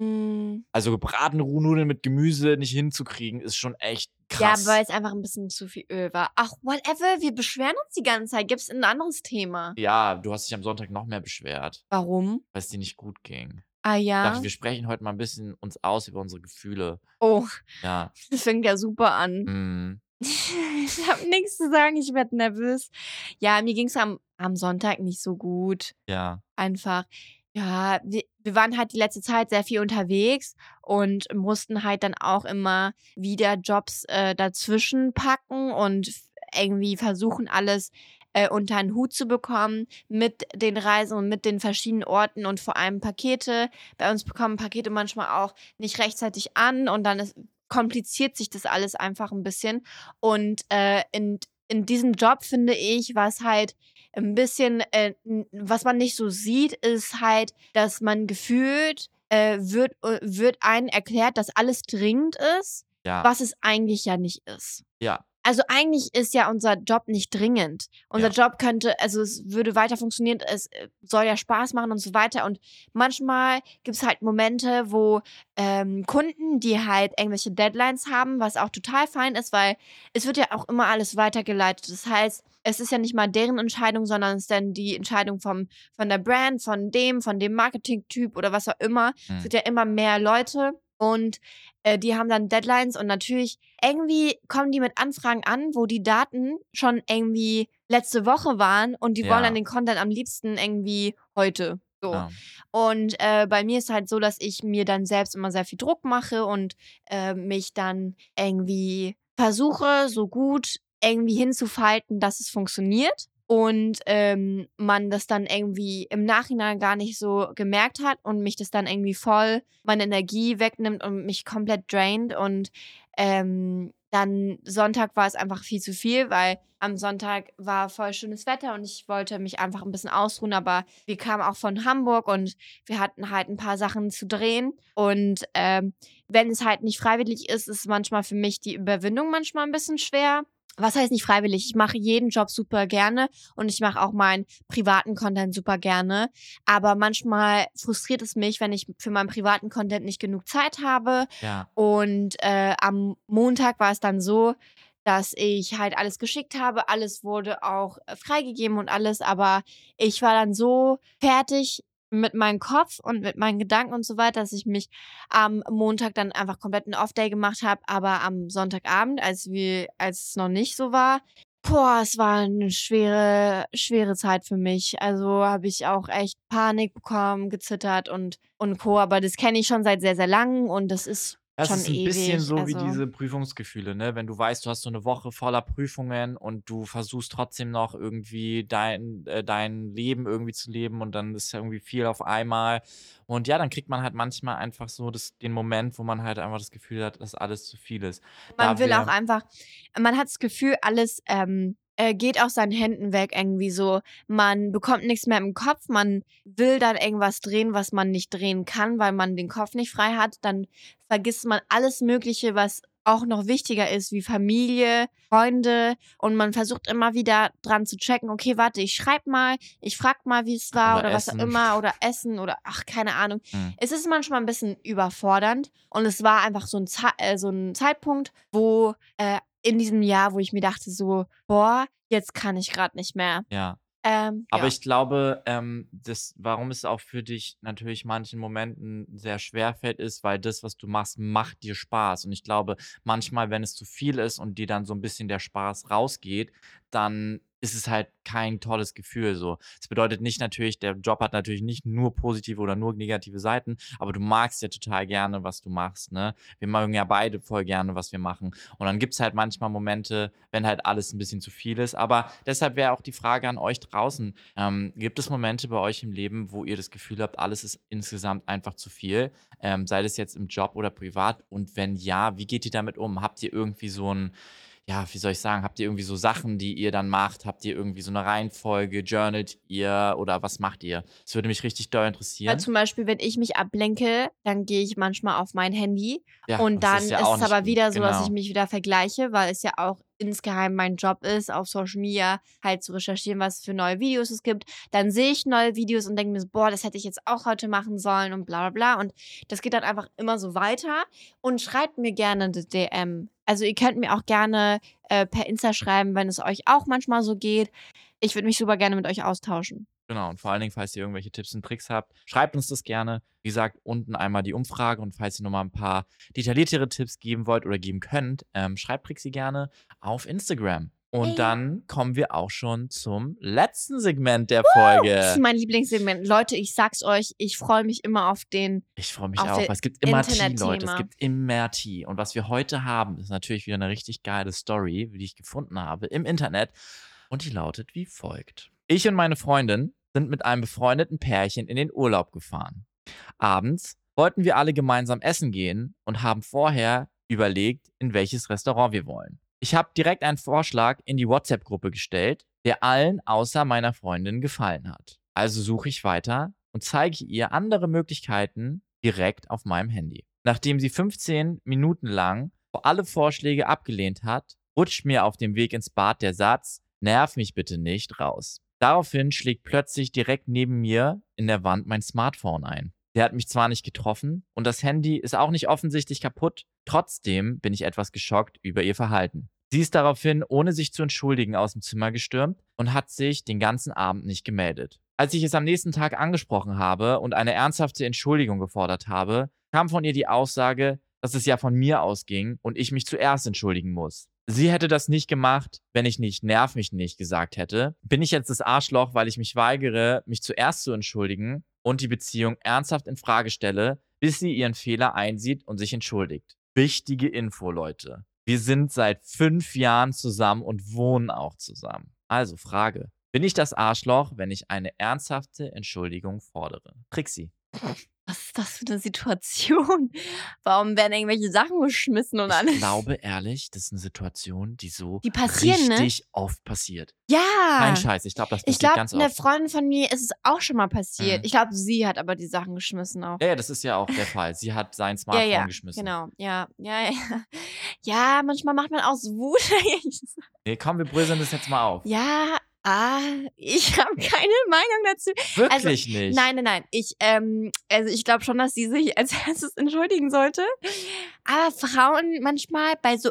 Mm. also gebratene Nudeln mit Gemüse nicht hinzukriegen, ist schon echt Ja, krass. weil es einfach ein bisschen zu viel Öl war. Ach, whatever, wir beschweren uns die ganze Zeit. Gibt's ein anderes Thema? ja, du hast dich am Sonntag noch mehr beschwert, Warum? weil es dir nicht gut ging. Ah Ich ja. dachte, wir sprechen heute mal ein bisschen uns aus über unsere Gefühle. Oh, Ja. das fängt ja super an. Mm, Ich habe nichts zu sagen, ich werde nervös. Ja, mir ging's am, am Sonntag nicht so gut. ja. Einfach, ja, wir, wir waren halt die letzte Zeit sehr viel unterwegs und mussten halt dann auch immer wieder Jobs äh, dazwischen packen und irgendwie versuchen, alles äh, unter einen Hut zu bekommen mit den Reisen und mit den verschiedenen Orten und vor allem Pakete. Bei uns bekommen Pakete manchmal auch nicht rechtzeitig an und dann ist, kompliziert sich das alles einfach ein bisschen. Und äh, in, in diesem Job finde ich, was halt ein bisschen, äh, was man nicht so sieht, ist halt, dass man gefühlt äh, wird, äh, wird einen erklärt, dass alles dringend ist, Ja. was es eigentlich ja nicht ist. Ja. Also eigentlich ist ja unser Job nicht dringend. Unser Job könnte, also es würde weiter funktionieren, es äh, soll ja Spaß machen und so weiter. Und manchmal gibt es halt Momente, wo ähm, Kunden, die halt irgendwelche Deadlines haben, was auch total fein ist, weil es wird ja auch immer alles weitergeleitet. Das heißt, es ist ja nicht mal deren Entscheidung, sondern es ist dann die Entscheidung vom, von der Brand, von dem, von dem Marketing-Typ oder was auch immer. Hm. Es gibt ja immer mehr Leute und äh, die haben dann Deadlines und natürlich irgendwie kommen die mit Anfragen an, wo die Daten schon irgendwie letzte Woche waren und die Ja. wollen dann den Content am liebsten irgendwie heute. So. Ja. Und äh, bei mir ist halt so, dass ich mir dann selbst immer sehr viel Druck mache und äh, mich dann irgendwie versuche, so gut irgendwie hinzufalten, dass es funktioniert. Und ähm, man das dann irgendwie im Nachhinein gar nicht so gemerkt hat und mich das dann irgendwie voll meine Energie wegnimmt und mich komplett draint. Und ähm, dann Sonntag war es einfach viel zu viel, weil am Sonntag war voll schönes Wetter und ich wollte mich einfach ein bisschen ausruhen, aber wir kamen auch von Hamburg und wir hatten halt ein paar Sachen zu drehen. Und ähm, wenn es halt nicht freiwillig ist, ist manchmal für mich die Überwindung manchmal ein bisschen schwer was heißt nicht freiwillig? Ich mache jeden Job super gerne und ich mache auch meinen privaten Content super gerne. Aber manchmal frustriert es mich, wenn ich für meinen privaten Content nicht genug Zeit habe. Ja. Und äh, am Montag war es dann so, dass ich halt alles geschickt habe. Alles wurde auch äh, freigegeben und alles. Aber ich war dann so fertig mit meinem Kopf und mit meinen Gedanken und so weiter, dass ich mich am Montag dann einfach komplett einen Off-Day gemacht habe, aber am Sonntagabend, als wir, als es noch nicht so war, boah, es war eine schwere, schwere Zeit für mich. Also habe ich auch echt Panik bekommen, gezittert und, und Co. Aber das kenne ich schon seit sehr, sehr lang und das ist Das schon ist ein ewig. bisschen so wie also. diese Prüfungsgefühle, ne? Wenn du weißt, du hast so eine Woche voller Prüfungen und du versuchst trotzdem noch irgendwie dein, äh, dein Leben irgendwie zu leben und dann ist ja irgendwie viel auf einmal. Und ja, dann kriegt man halt manchmal einfach so das, den Moment, wo man halt einfach das Gefühl hat, dass alles zu viel ist. Man Da will auch einfach, man hat das Gefühl, alles ähm, äh, geht aus seinen Händen weg irgendwie so. Man bekommt nichts mehr im Kopf, man will dann irgendwas drehen, was man nicht drehen kann, weil man den Kopf nicht frei hat. Dann vergisst man alles Mögliche, was auch noch wichtiger ist, wie Familie, Freunde und man versucht immer wieder dran zu checken, okay, warte, ich schreib mal, ich frag mal, wie es war Oder oder, was auch immer oder Essen oder ach, keine Ahnung. Hm. Es ist manchmal ein bisschen überfordernd und es war einfach so ein, äh, so ein Zeitpunkt, wo äh, in diesem Jahr, wo ich mir dachte so, boah, jetzt kann ich gerade nicht mehr. ja. Ähm, Aber ja. ich glaube, ähm, das, warum es auch für dich natürlich manchen Momenten sehr schwer fällt, ist, weil das, was du machst, macht dir Spaß. Und ich glaube, manchmal, wenn es zu viel ist und dir dann so ein bisschen der Spaß rausgeht, dann ist es halt kein tolles Gefühl so. Das bedeutet nicht natürlich, der Job hat natürlich nicht nur positive oder nur negative Seiten, aber du magst ja total gerne, was du machst, ne? Wir mögen ja beide voll gerne, was wir machen. Und dann gibt es halt manchmal Momente, wenn halt alles ein bisschen zu viel ist. Aber deshalb wäre auch die Frage an euch draußen: ähm, Gibt es Momente bei euch im Leben, wo ihr das Gefühl habt, alles ist insgesamt einfach zu viel? Ähm, sei das jetzt im Job oder privat? Und wenn ja, wie geht ihr damit um? Habt ihr irgendwie so ein ja, wie soll ich sagen, habt ihr irgendwie so Sachen, die ihr dann macht? Habt ihr irgendwie so eine Reihenfolge? Journalt ihr oder was macht ihr? Das würde mich richtig doll Weil interessieren. zum Beispiel, wenn ich mich ablenke, dann gehe ich manchmal auf mein Handy Ja, und dann ist ja ist es aber wieder so, dass ich Genau. mich wieder vergleiche, weil es ja auch insgeheim mein Job ist, auf Social Media halt zu recherchieren, was für neue Videos es gibt. Dann sehe ich neue Videos und denke mir so, boah, das hätte ich jetzt auch heute machen sollen und bla bla bla. Und das geht dann einfach immer so weiter. Und schreibt mir gerne eine DM. Also ihr könnt mir auch gerne äh, per Insta schreiben, wenn es euch auch manchmal so geht. Ich würde mich super gerne mit euch austauschen. Genau, und vor allen Dingen, falls ihr irgendwelche Tipps und Tricks habt, schreibt uns das gerne. Wie gesagt, unten einmal die Umfrage und falls ihr nochmal ein paar detailliertere Tipps geben wollt oder geben könnt, ähm, schreibt Trixie gerne auf Instagram. Und Hey. dann kommen wir auch schon zum letzten Segment der Das Folge. ist mein Lieblingssegment. Leute, ich sag's euch, ich freue mich immer auf den. Ich freue mich auch, es gibt immer Tee, Leute. Es gibt immer Tee. Und was wir heute haben, ist natürlich wieder eine richtig geile Story, die ich gefunden habe im Internet. Und die lautet wie folgt. Ich und meine Freundin sind mit einem befreundeten Pärchen in den Urlaub gefahren. Abends wollten wir alle gemeinsam essen gehen und haben vorher überlegt, in welches Restaurant wir wollen. Ich habe direkt einen Vorschlag in die WhatsApp-Gruppe gestellt, der allen außer meiner Freundin gefallen hat. Also suche ich weiter und zeige ihr andere Möglichkeiten direkt auf meinem Handy. Nachdem sie 15 Minuten lang alle Vorschläge abgelehnt hat, rutscht mir auf dem Weg ins Bad der Satz, nerv mich bitte nicht raus. Daraufhin schlägt plötzlich direkt neben mir in der Wand mein Smartphone ein. Der hat mich zwar nicht getroffen und das Handy ist auch nicht offensichtlich kaputt, trotzdem bin ich etwas geschockt über ihr Verhalten. Sie ist daraufhin, ohne sich zu entschuldigen, aus dem Zimmer gestürmt und hat sich den ganzen Abend nicht gemeldet. Als ich es am nächsten Tag angesprochen habe und eine ernsthafte Entschuldigung gefordert habe, kam von ihr die Aussage, dass es ja von mir ausging und ich mich zuerst entschuldigen muss. Sie hätte das nicht gemacht, wenn ich nicht nerv mich nicht gesagt hätte. Bin ich jetzt das Arschloch, weil ich mich weigere, mich zuerst zu entschuldigen und die Beziehung ernsthaft in Frage stelle, bis sie ihren Fehler einsieht und sich entschuldigt. Wichtige Info, Leute. Wir sind seit fünf Jahren zusammen und wohnen auch zusammen. Also Frage. Bin ich das Arschloch, wenn ich eine ernsthafte Entschuldigung fordere? Trixie. Was ist das für eine Situation? Warum werden irgendwelche Sachen geschmissen und alles? Ich glaube ehrlich, das ist eine Situation, die so Die passieren, ne? richtig oft passiert. Ja. Kein Scheiß, ich glaube, das Ich passiert glaube, ganz eine oft. Freundin von mir ist es auch schon mal passiert. Mhm. Ich glaube, sie hat aber die Sachen geschmissen auch. Ja, ja, das ist ja auch der Fall. Sie hat sein Ja, Smartphone ja, geschmissen. genau. Ja, ja, ja. Ja, manchmal macht man aus Wut. Nee, komm, wir bröseln das jetzt mal auf. ja, ah, ich habe keine Meinung dazu. Wirklich nicht. Nein, nein, nein. Ich, ähm, also ich glaube schon, dass sie sich als erstes entschuldigen sollte. Aber Frauen manchmal bei so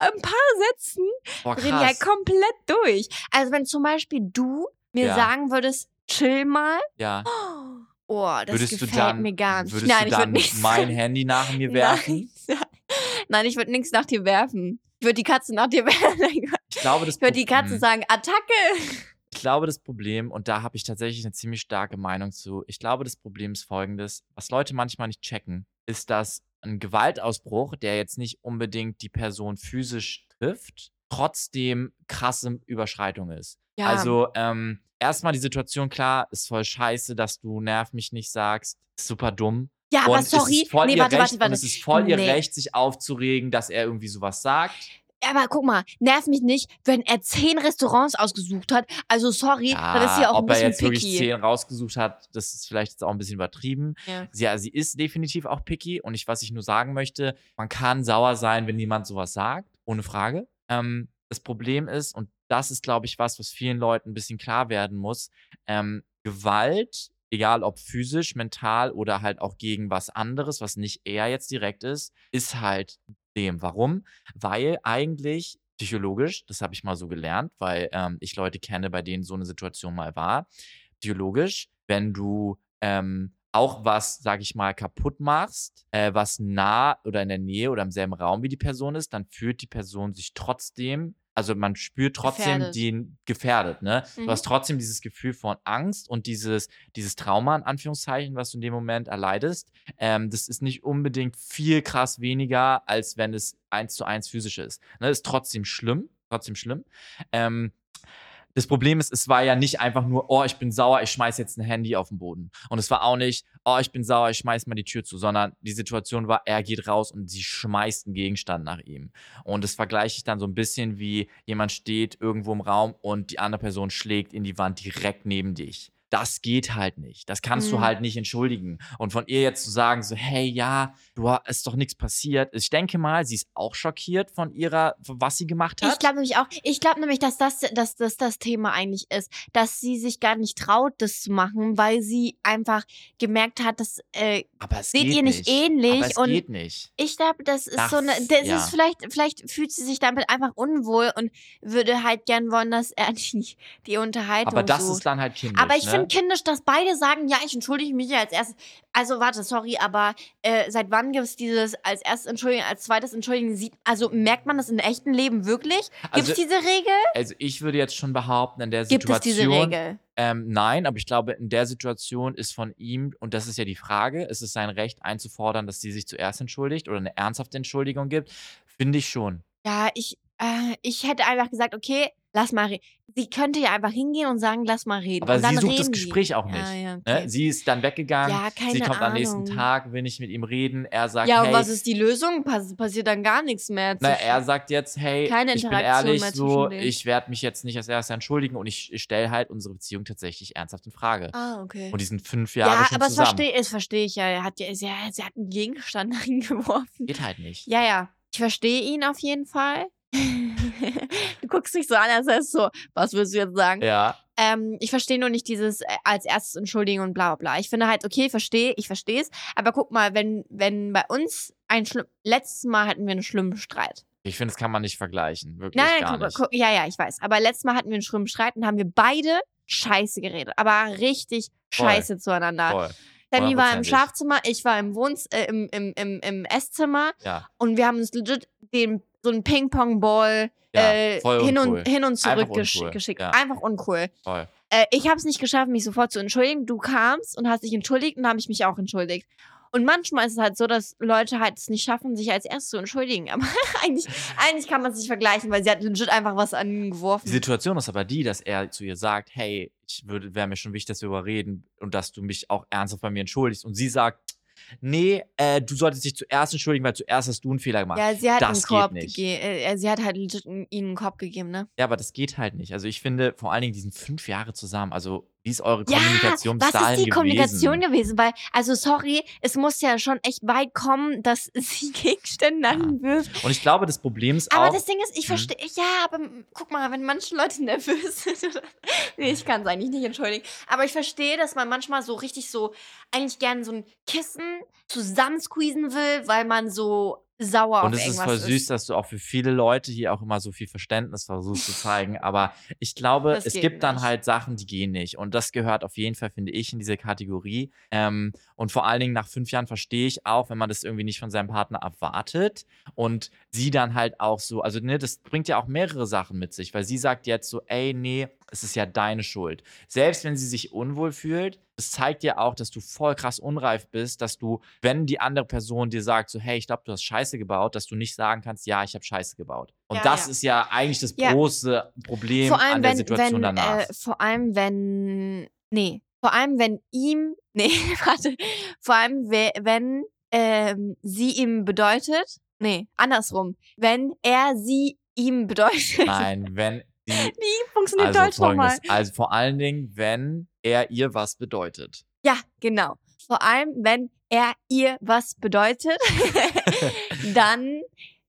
ein paar Sätzen Boah, drehen die halt komplett durch. Also wenn zum Beispiel du mir Ja. sagen würdest, chill mal, Ja. oh, das Würdest du gefällt dann, mir gar nicht. würdest Nein, du ich würde dann nichts mein Handy nach mir werfen? Nein, nein ich würde nichts nach dir werfen. Ich würde die Katze nach dir werfen. Glaube, das Ich würde die Katze sagen, Attacke. Ich glaube, das Problem, und da habe ich tatsächlich eine ziemlich starke Meinung zu, ich glaube, das Problem ist folgendes, was Leute manchmal nicht checken, ist, dass ein Gewaltausbruch, der jetzt nicht unbedingt die Person physisch trifft, trotzdem krasse Überschreitung ist. Ja. Also, ähm, erstmal die Situation, klar, ist voll scheiße, dass du nerv mich nicht sagst, ist super dumm. ja, aber und sorry. es ist voll nee, ihr warte, Recht, warte, warte. Und es ist voll ihr Nee. Recht, sich aufzuregen, dass er irgendwie sowas sagt. Aber guck mal, nerv mich nicht, wenn er zehn Restaurants ausgesucht hat. Also sorry, dann ist sie auch ein ob er bisschen jetzt wirklich picky. zehn rausgesucht hat, das ist vielleicht jetzt auch ein bisschen übertrieben. Ja. Sie, ja, sie ist definitiv auch picky und ich, was ich nur sagen möchte, man kann sauer sein, wenn jemand sowas sagt, ohne Frage. Ähm, das Problem ist, und das ist, glaube ich, was, was vielen Leuten ein bisschen klar werden muss, ähm, Gewalt, egal ob physisch, mental oder halt auch gegen was anderes, was nicht er jetzt direkt ist, ist halt dem. Warum? Weil eigentlich psychologisch, das habe ich mal so gelernt, weil ähm, ich Leute kenne, bei denen so eine Situation mal war, psychologisch, wenn du ähm, auch was, sag ich mal, kaputt machst, äh, was nah oder in der Nähe oder im selben Raum wie die Person ist, dann fühlt die Person sich trotzdem, also man spürt trotzdem Gefährdet. den gefährdet, ne? Mhm. Du hast trotzdem dieses Gefühl von Angst und dieses, dieses Trauma, in Anführungszeichen, was du in dem Moment erleidest. Ähm, das ist nicht unbedingt viel krass weniger, als wenn es eins zu eins physisch ist. Ne? Ist trotzdem schlimm, trotzdem schlimm. Ähm, das Problem ist, es war ja nicht einfach nur, oh, ich bin sauer, ich schmeiß jetzt ein Handy auf den Boden. Und es war auch nicht, oh, ich bin sauer, ich schmeiß mal die Tür zu, sondern die Situation war, er geht raus und sie schmeißt einen Gegenstand nach ihm. Und das vergleiche ich dann so ein bisschen wie jemand steht irgendwo im Raum und die andere Person schlägt in die Wand direkt neben dich. Das geht halt nicht. Das kannst du Mhm. halt nicht entschuldigen. Und von ihr jetzt zu sagen, so, hey, ja, du ha- ist doch nichts passiert. Ich denke mal, sie ist auch schockiert von ihrer, was sie gemacht hat. Ich glaube nämlich auch, ich glaube nämlich, dass das, dass das das Thema eigentlich ist, dass sie sich gar nicht traut, das zu machen, weil sie einfach gemerkt hat, dass äh, seht ihr nicht ähnlich Aber es und geht nicht. ich glaube, das ist Das- so eine, das ja. ist vielleicht, vielleicht fühlt sie sich damit einfach unwohl und würde halt gern wollen, dass er die, die Unterhaltung Aber das sucht. ist dann halt kindisch. Aber ich ne? Finde kindisch, dass beide sagen, ja, ich entschuldige mich ja als erstes. Also warte, sorry, aber äh, seit wann gibt es dieses als erstes entschuldigen, als zweites entschuldigen? Sieht, also merkt man das im echten Leben wirklich? Gibt Also- es diese Regel? Also ich würde jetzt schon behaupten, in der Gibt es Situation. diese Regel? Ähm, nein, aber ich glaube, in der Situation ist von ihm, und das ist ja die Frage, ist es sein Recht einzufordern, dass sie sich zuerst entschuldigt oder eine ernsthafte Entschuldigung gibt? Finde ich schon. Ja, ich, äh, ich hätte einfach gesagt, okay, lass mal reden. Sie könnte ja einfach hingehen und sagen, lass mal reden. Aber sie sucht das reden die. Gespräch auch nicht. Ja, ja, Ne? okay. Sie ist dann weggegangen. Ja, keine sie kommt am nächsten Ahnung. Tag, will nicht mit ihm reden. Er sagt, ja, und hey, was ist die Lösung? Pass passiert dann gar nichts mehr. na, er sagt jetzt, hey, Keine ich bin ehrlich so, ich werde mich jetzt nicht als erstes entschuldigen und ich, ich stelle halt unsere Beziehung tatsächlich ernsthaft in Frage. ah, okay. Und die sind fünf Jahre Ja, schon aber das zusammen. verstehe das versteh ich ja. Er hat ja sie, sie hat einen Gegenstand dahin geworfen. Geht halt nicht. Ja, ja. Ich verstehe ihn auf jeden Fall. du guckst dich so an, als wärst so, was willst du jetzt sagen? Ja. Ähm, ich verstehe nur nicht dieses äh, als erstes entschuldigen und bla bla bla. Ich finde halt, okay, ich verstehe, ich verstehe es. Aber guck mal, wenn, wenn bei uns ein schlimm. Letztes Mal hatten wir einen schlimmen Streit. Ich finde, das kann man nicht vergleichen. Wirklich Nein, gar nein, nicht. guck, ja, ja, ich weiß. Aber letztes Mal hatten wir einen schlimmen Streit und haben wir beide scheiße geredet. Aber richtig Voll. scheiße zueinander. Voll. Sammy war im. Schlafzimmer, ich war im Wohns äh, im, im, im, im Esszimmer Ja. und wir haben uns legit den, so einen Ping-Pong-Ball Ja, äh, hin, und, hin und zurück Einfach gesch uncool, geschickt. ja. Einfach uncool. Äh, ich habe es nicht geschafft, mich sofort zu entschuldigen. Du kamst und hast dich entschuldigt und dann habe ich mich auch entschuldigt. Und manchmal ist es halt so, dass Leute halt es nicht schaffen, sich als erstes zu entschuldigen. Aber eigentlich, eigentlich kann man es nicht vergleichen, weil sie hat legit einfach was an ihn geworfen. Die Situation ist aber die, dass er zu ihr sagt, hey, ich würde, wäre mir schon wichtig, dass wir darüber reden und dass du mich auch ernsthaft bei mir entschuldigst. Und sie sagt, nee, äh, du solltest dich zuerst entschuldigen, weil zuerst hast du einen Fehler gemacht. Ja, sie hat das einen geht Korb nicht. gegeben. Äh, sie hat halt ihnen einen Korb gegeben, ne? Ja, aber das geht halt nicht. Also ich finde, vor allen Dingen, die sind fünf Jahre zusammen. Also wie ist eure Ja, Kommunikation bis was dahin ist die Kommunikation gewesen? gewesen? Weil, also sorry, es muss ja schon echt weit kommen, dass sie Gegenstände an ihn wirft. Und ich glaube, das Problem ist Aber auch, das Ding ist, ich Mhm. verstehe, ja, aber guck mal, wenn manche Leute nervös sind, nee, ich kann es eigentlich nicht entschuldigen, aber ich verstehe, dass man manchmal so richtig so, eigentlich gerne so ein Kissen zusammensqueezen will, weil man so sauer und auf es ist irgendwas voll süß, ist. dass du auch für viele Leute hier auch immer so viel Verständnis versuchst zu zeigen. Aber ich glaube, Das es gibt dann nicht. halt Sachen, die gehen nicht. Und das gehört auf jeden Fall, finde ich, in diese Kategorie. Ähm, und vor allen Dingen nach fünf Jahren verstehe ich auch, wenn man das irgendwie nicht von seinem Partner erwartet und sie dann halt auch so, also ne, das bringt ja auch mehrere Sachen mit sich, weil sie sagt jetzt so, ey, nee, es ist ja deine Schuld. Selbst wenn sie sich unwohl fühlt, es zeigt dir auch, dass du voll krass unreif bist, dass du, wenn die andere Person dir sagt, so, hey, ich glaube, du hast Scheiße gebaut, dass du nicht sagen kannst, ja, ich habe Scheiße gebaut. Und Ja, das ja. ist ja eigentlich das Ja. große Problem Vor allem, an der wenn, Situation wenn, danach. äh, vor allem, wenn, nee, vor allem, wenn ihm, nee, warte, vor allem, we- wenn ähm, sie ihm bedeutet, nee, andersrum, wenn er sie ihm bedeutet. Nein, wenn die, Wie funktioniert also Deutsch nochmal? also vor allen Dingen, wenn er ihr was bedeutet. Ja, genau. Vor allem, wenn er ihr was bedeutet, dann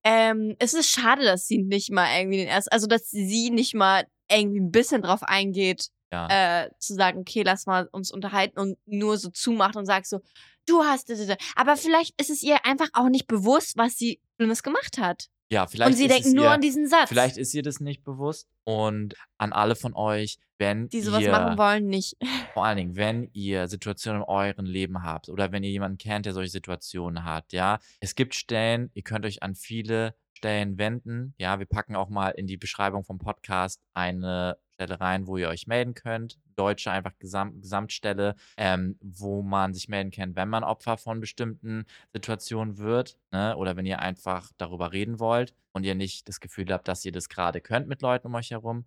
ähm, ist es schade, dass sie nicht mal irgendwie den ersten, also dass sie nicht mal irgendwie ein bisschen drauf eingeht, Ja. äh, zu sagen, okay, lass mal uns unterhalten und nur so zumacht und sagt so, du hast, aber vielleicht ist es ihr einfach auch nicht bewusst, was sie Schlimmes gemacht hat. Ja, vielleicht Und sie es nur ihr, an diesen Satz. Vielleicht ist ihr das nicht bewusst. Und an alle von euch, wenn die sowas ihr, machen wollen, nicht. vor allen Dingen, wenn ihr Situationen in eurem Leben habt oder wenn ihr jemanden kennt, der solche Situationen hat, ja, es gibt Stellen, ihr könnt euch an viele Stellen wenden. Ja, wir packen auch mal in die Beschreibung vom Podcast eine Stelle rein, wo ihr euch melden könnt. Deutsche einfach Gesam Gesamtstelle, ähm, wo man sich melden kann, wenn man Opfer von bestimmten Situationen wird, ne? Oder wenn ihr einfach darüber reden wollt und ihr nicht das Gefühl habt, dass ihr das gerade könnt mit Leuten um euch herum.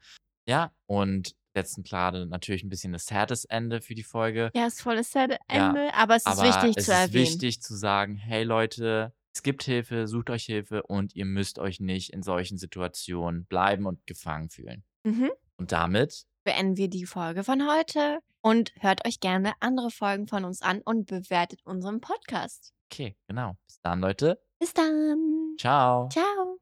Ja, und letzten gerade natürlich ein bisschen ein sades Ende für die Folge. Ja, ist voll das sad Ja, Ende, aber es ist Aber wichtig es zu ist erwähnen. wichtig zu sagen, hey Leute, es gibt Hilfe, sucht euch Hilfe und ihr müsst euch nicht in solchen Situationen bleiben und gefangen fühlen. Mhm. Und damit, beenden wir die Folge von heute und hört euch gerne andere Folgen von uns an und bewertet unseren Podcast. okay, genau. Bis dann, Leute. Bis dann. Ciao. Ciao.